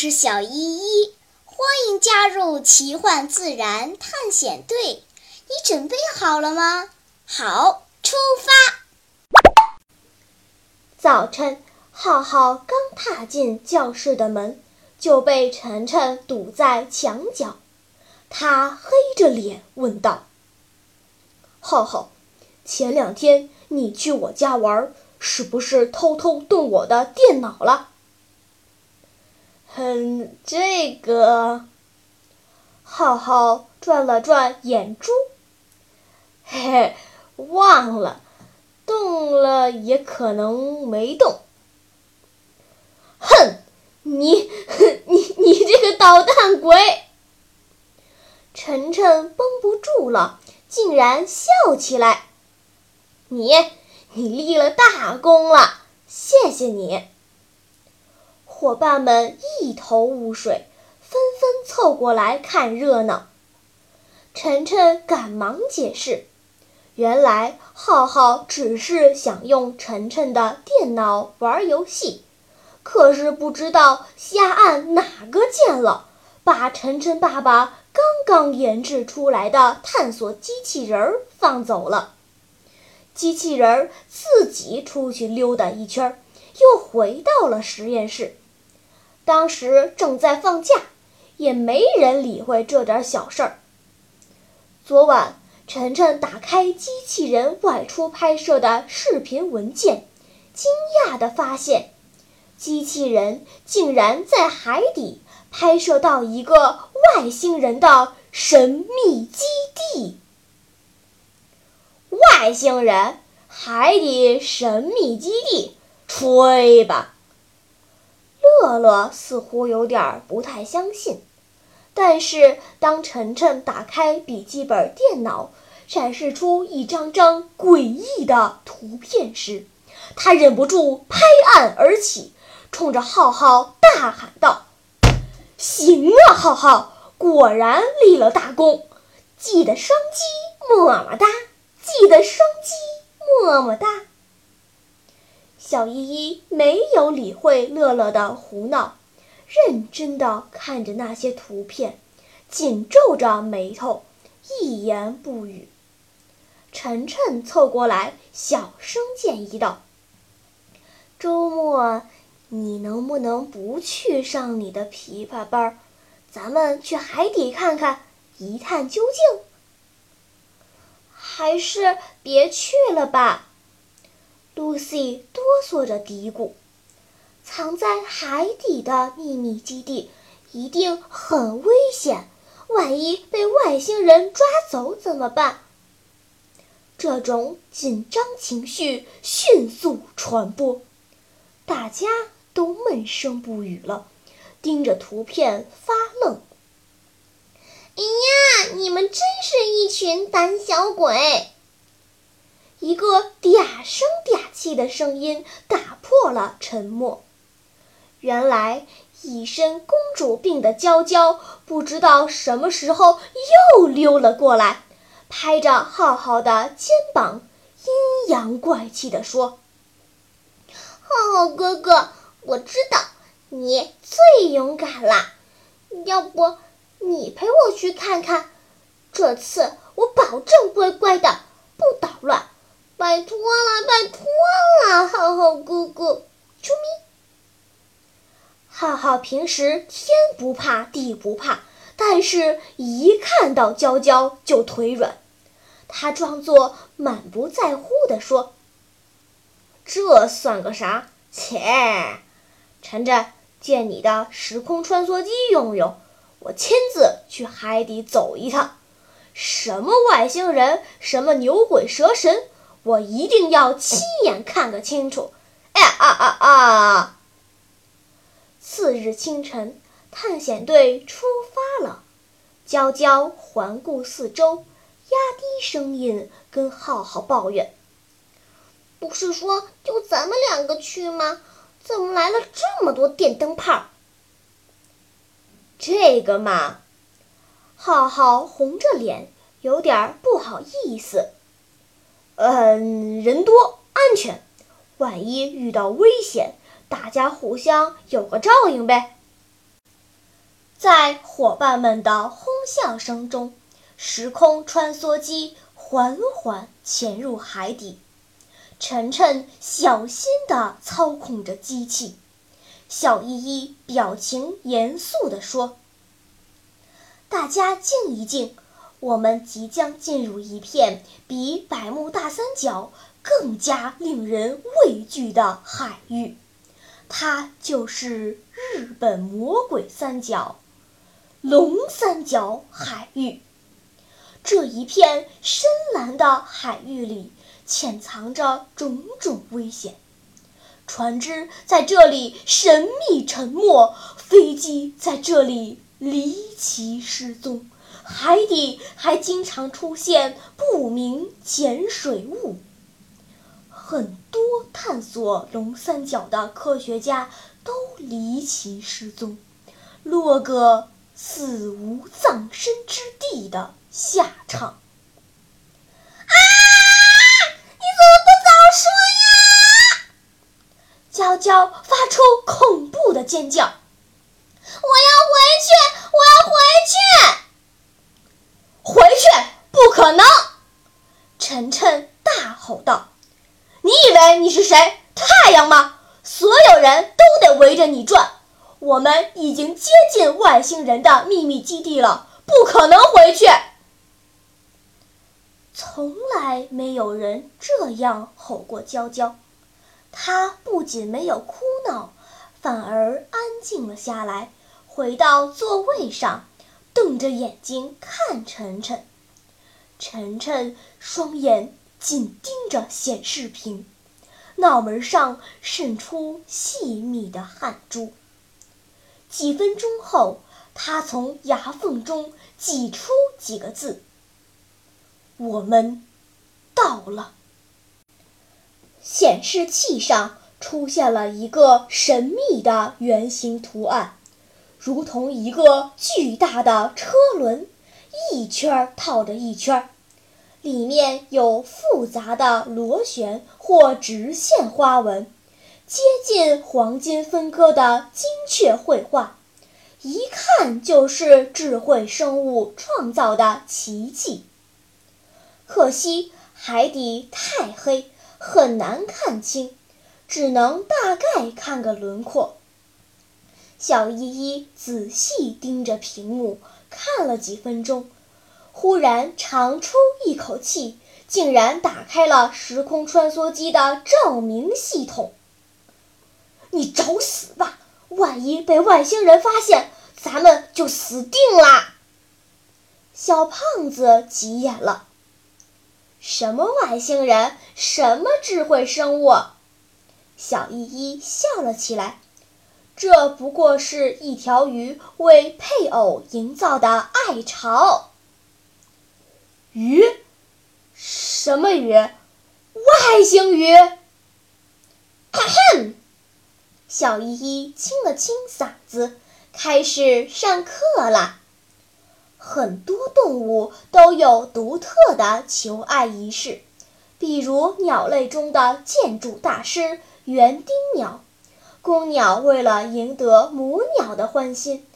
是小依依，欢迎加入奇幻自然探险队。你准备好了吗？好，出发。早晨，浩浩刚踏进教室的门，就被晨晨堵在墙角。他黑着脸问道：“浩浩，前两天你去我家玩，是不是偷偷动我的电脑了？”嗯，这个，浩浩转了转眼珠，嘿嘿，忘了，动了也可能没动。哼，你，你，你这个捣蛋鬼！晨晨绷不住了，竟然笑起来。你，你立了大功了，谢谢你。伙伴们一头雾水，纷纷凑过来看热闹。晨晨赶忙解释：“原来浩浩只是想用晨晨的电脑玩游戏，可是不知道瞎按哪个键了，把晨晨爸爸刚刚研制出来的探索机器人儿放走了。机器人儿自己出去溜达一圈，又回到了实验室。”当时正在放假，也没人理会这点小事儿。昨晚，晨晨打开机器人外出拍摄的视频文件，惊讶地发现，机器人竟然在海底拍摄到一个外星人的神秘基地。外星人？海底神秘基地？吹吧！乐乐似乎有点不太相信，但是当晨晨打开笔记本电脑，展示出一张张诡异的图片时，他忍不住拍案而起，冲着浩浩大喊道：“行啊，浩浩，果然立了大功！记得双击，么么哒！记得双击，么么哒！”小依依没有理会乐乐的胡闹，认真的看着那些图片，紧皱着眉头，一言不语。晨晨凑过来，小声建议道：“周末你能不能不去上你的琵琶班儿，咱们去海底看看，一探究竟？还是别去了吧。” Lucy 哆嗦着嘀咕：“藏在海底的秘密基地一定很危险，万一被外星人抓走怎么办？”这种紧张情绪迅速传播，大家都闷声不语了，盯着图片发愣。“哎呀，你们真是一群胆小鬼！”一个嗲声嗲气的声音打破了沉默。原来一身公主病的娇娇不知道什么时候又溜了过来，拍着浩浩的肩膀，阴阳怪气地说：“浩浩哥哥，我知道你最勇敢啦，要不你陪我去看看？这次我保证乖乖的，不捣乱。”拜托了，拜托了，浩浩哥哥，啾咪！浩浩平时天不怕地不怕，但是一看到娇娇就腿软。他装作满不在乎地说：“这算个啥？切！晨晨，借你的时空穿梭机用用，我亲自去海底走一趟。什么外星人，什么牛鬼蛇神。”我一定要亲眼看个清楚！哎啊啊啊！次日清晨，探险队出发了。娇娇环顾四周，压低声音跟浩浩抱怨：“不是说就咱们两个去吗？怎么来了这么多电灯泡？”这个嘛，浩浩红着脸，有点不好意思。嗯，人多安全，万一遇到危险，大家互相有个照应呗。在伙伴们的哄笑声中，时空穿梭机缓缓潜入海底。晨晨小心地操控着机器，小依依表情严肃地说：“大家静一静，我们即将进入一片比百慕大三角更加令人畏惧的海域，它就是日本魔鬼三角——龙三角海域。这一片深蓝的海域里。”潜藏着种种危险，船只在这里神秘沉没，飞机在这里离奇失踪，海底还经常出现不明潜水物。很多探索龙三角的科学家都离奇失踪，落个死无葬身之地的下场。啊！你怎么不早说呀娇娇发出恐怖的尖叫：“我要回去！我要回去！回去不可能！”晨晨大吼道：“你以为你是谁？太阳吗？所有人都得围着你转！我们已经接近外星人的秘密基地了，不可能回去！”从来没有人这样吼过娇娇。她不仅没有哭闹，反而安静了下来，回到座位上，瞪着眼睛看晨晨。晨晨双眼紧盯着显示屏，脑门上渗出细密的汗珠。几分钟后，他从牙缝中挤出几个字：“我们到了。”显示器上出现了一个神秘的圆形图案，如同一个巨大的车轮，一圈套着一圈，里面有复杂的螺旋或直线花纹，接近黄金分割的精确绘画，一看就是智慧生物创造的奇迹。可惜海底太黑。很难看清，只能大概看个轮廓。小依依仔细盯着屏幕看了几分钟，忽然长出一口气，竟然打开了时空穿梭机的照明系统。你找死吧！万一被外星人发现，咱们就死定了！小胖子急眼了。什么外星人？什么智慧生物？小依依笑了起来。这不过是一条鱼为配偶营造的爱巢。鱼？什么鱼？外星鱼？咳小依依清了清嗓子，开始上课了。很多动物都有独特的求爱仪式，比如鸟类中的建筑大师园丁鸟。公鸟为了赢得母鸟的欢心，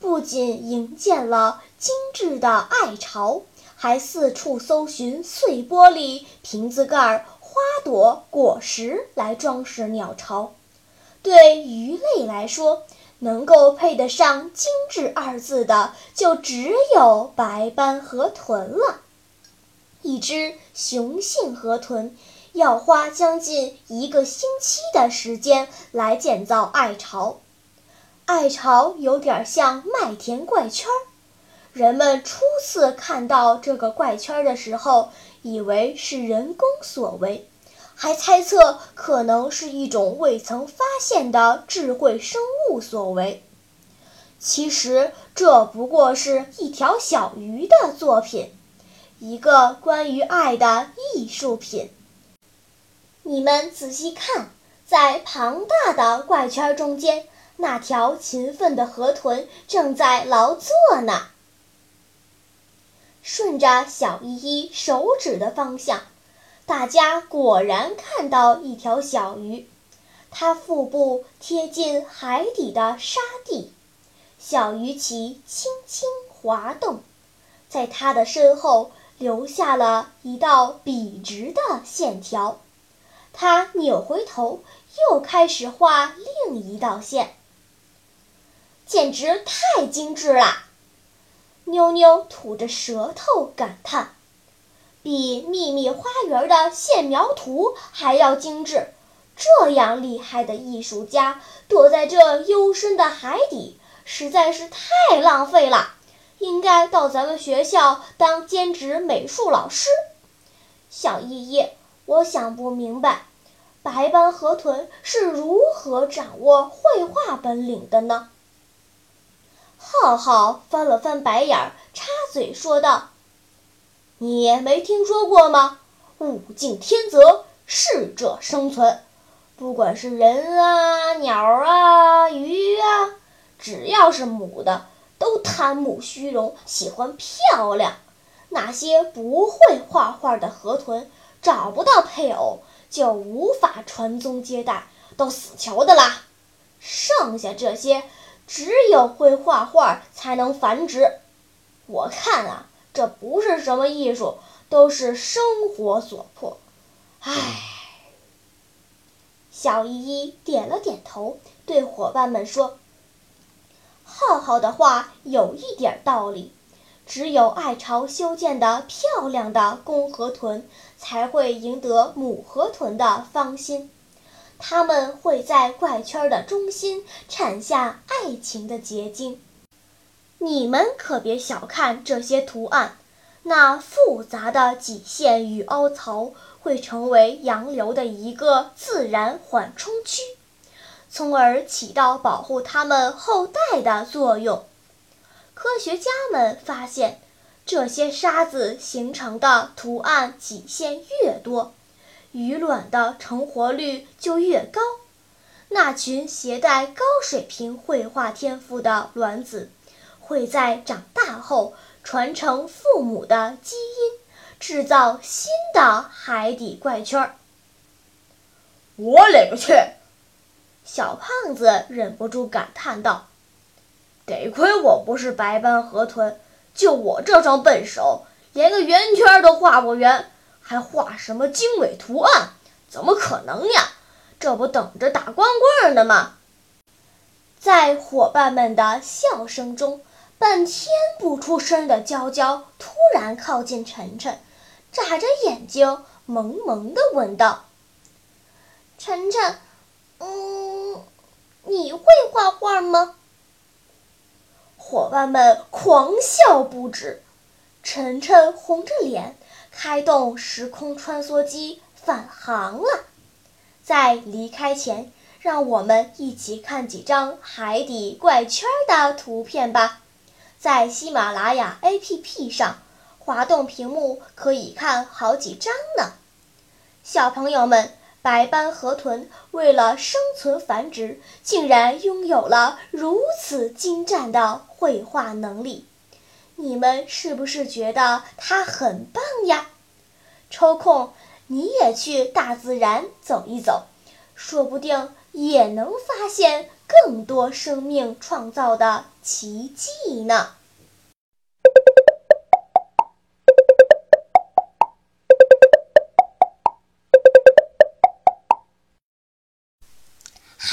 不仅营建了精致的爱巢，还四处搜寻碎玻璃、瓶子盖、花朵、果实来装饰鸟巢。对鱼类来说，能够配得上“精致”二字的，就只有白斑河豚了。一只雄性河豚要花将近一个星期的时间来建造爱巢。爱巢有点像麦田怪圈儿。人们初次看到这个怪圈的时候，以为是人工所为。还猜测可能是一种未曾发现的智慧生物所为，其实这不过是一条小鱼的作品，一个关于爱的艺术品。你们仔细看，在庞大的怪圈中间，那条勤奋的河豚正在劳作呢。顺着小依依手指的方向。大家果然看到一条小鱼，它腹部贴近海底的沙地，小鱼鳍轻轻滑动，在它的身后留下了一道笔直的线条。他扭回头，又开始画另一道线，简直太精致了！妞妞吐着舌头感叹：“比秘密花园的线描图还要精致！这样厉害的艺术家躲在这幽深的海底，实在是太浪费了。应该到咱们学校当兼职美术老师。”小依依，我想不明白。白斑河豚是如何掌握绘画本领的呢？浩浩翻了翻白眼儿，插嘴说道：“你没听说过吗？物竞天择，适者生存。不管是人啊、鸟啊、鱼啊，只要是母的，都贪慕虚荣，喜欢漂亮。那些不会画画的河豚，找不到配偶。”就无法传宗接代，都死球的啦。剩下这些，只有会画画才能繁殖。我看啊，这不是什么艺术，都是生活所迫。唉，小依依点了点头，对伙伴们说：“浩浩的话有一点道理。”只有爱巢修建的漂亮的公河豚，才会赢得母河豚的芳心。它们会在怪圈的中心产下爱情的结晶。你们可别小看这些图案，那复杂的脊线与凹槽会成为洋流的一个自然缓冲区，从而起到保护它们后代的作用。科学家们发现，这些沙子形成的图案脊线越多，鱼卵的成活率就越高。那群携带高水平绘画天赋的卵子，会在长大后传承父母的基因，制造新的海底怪圈儿。我勒个去！小胖子忍不住感叹道。得亏我不是白斑河豚，就我这双笨手，连个圆圈都画不圆，还画什么精美图案？怎么可能呀？这不等着打光棍呢吗？在伙伴们的笑声中，半天不出声的娇娇突然靠近晨晨，眨着眼睛，萌萌地问道：“晨晨，嗯，你会画画吗？”伙伴们狂笑不止，晨晨红着脸开动时空穿梭机返航了。在离开前，让我们一起看几张海底怪圈的图片吧。在喜马拉雅 APP 上，滑动屏幕可以看好几张呢。小朋友们。白斑河豚为了生存繁殖，竟然拥有了如此精湛的绘画能力。你们是不是觉得它很棒呀？抽空你也去大自然走一走，说不定也能发现更多生命创造的奇迹呢。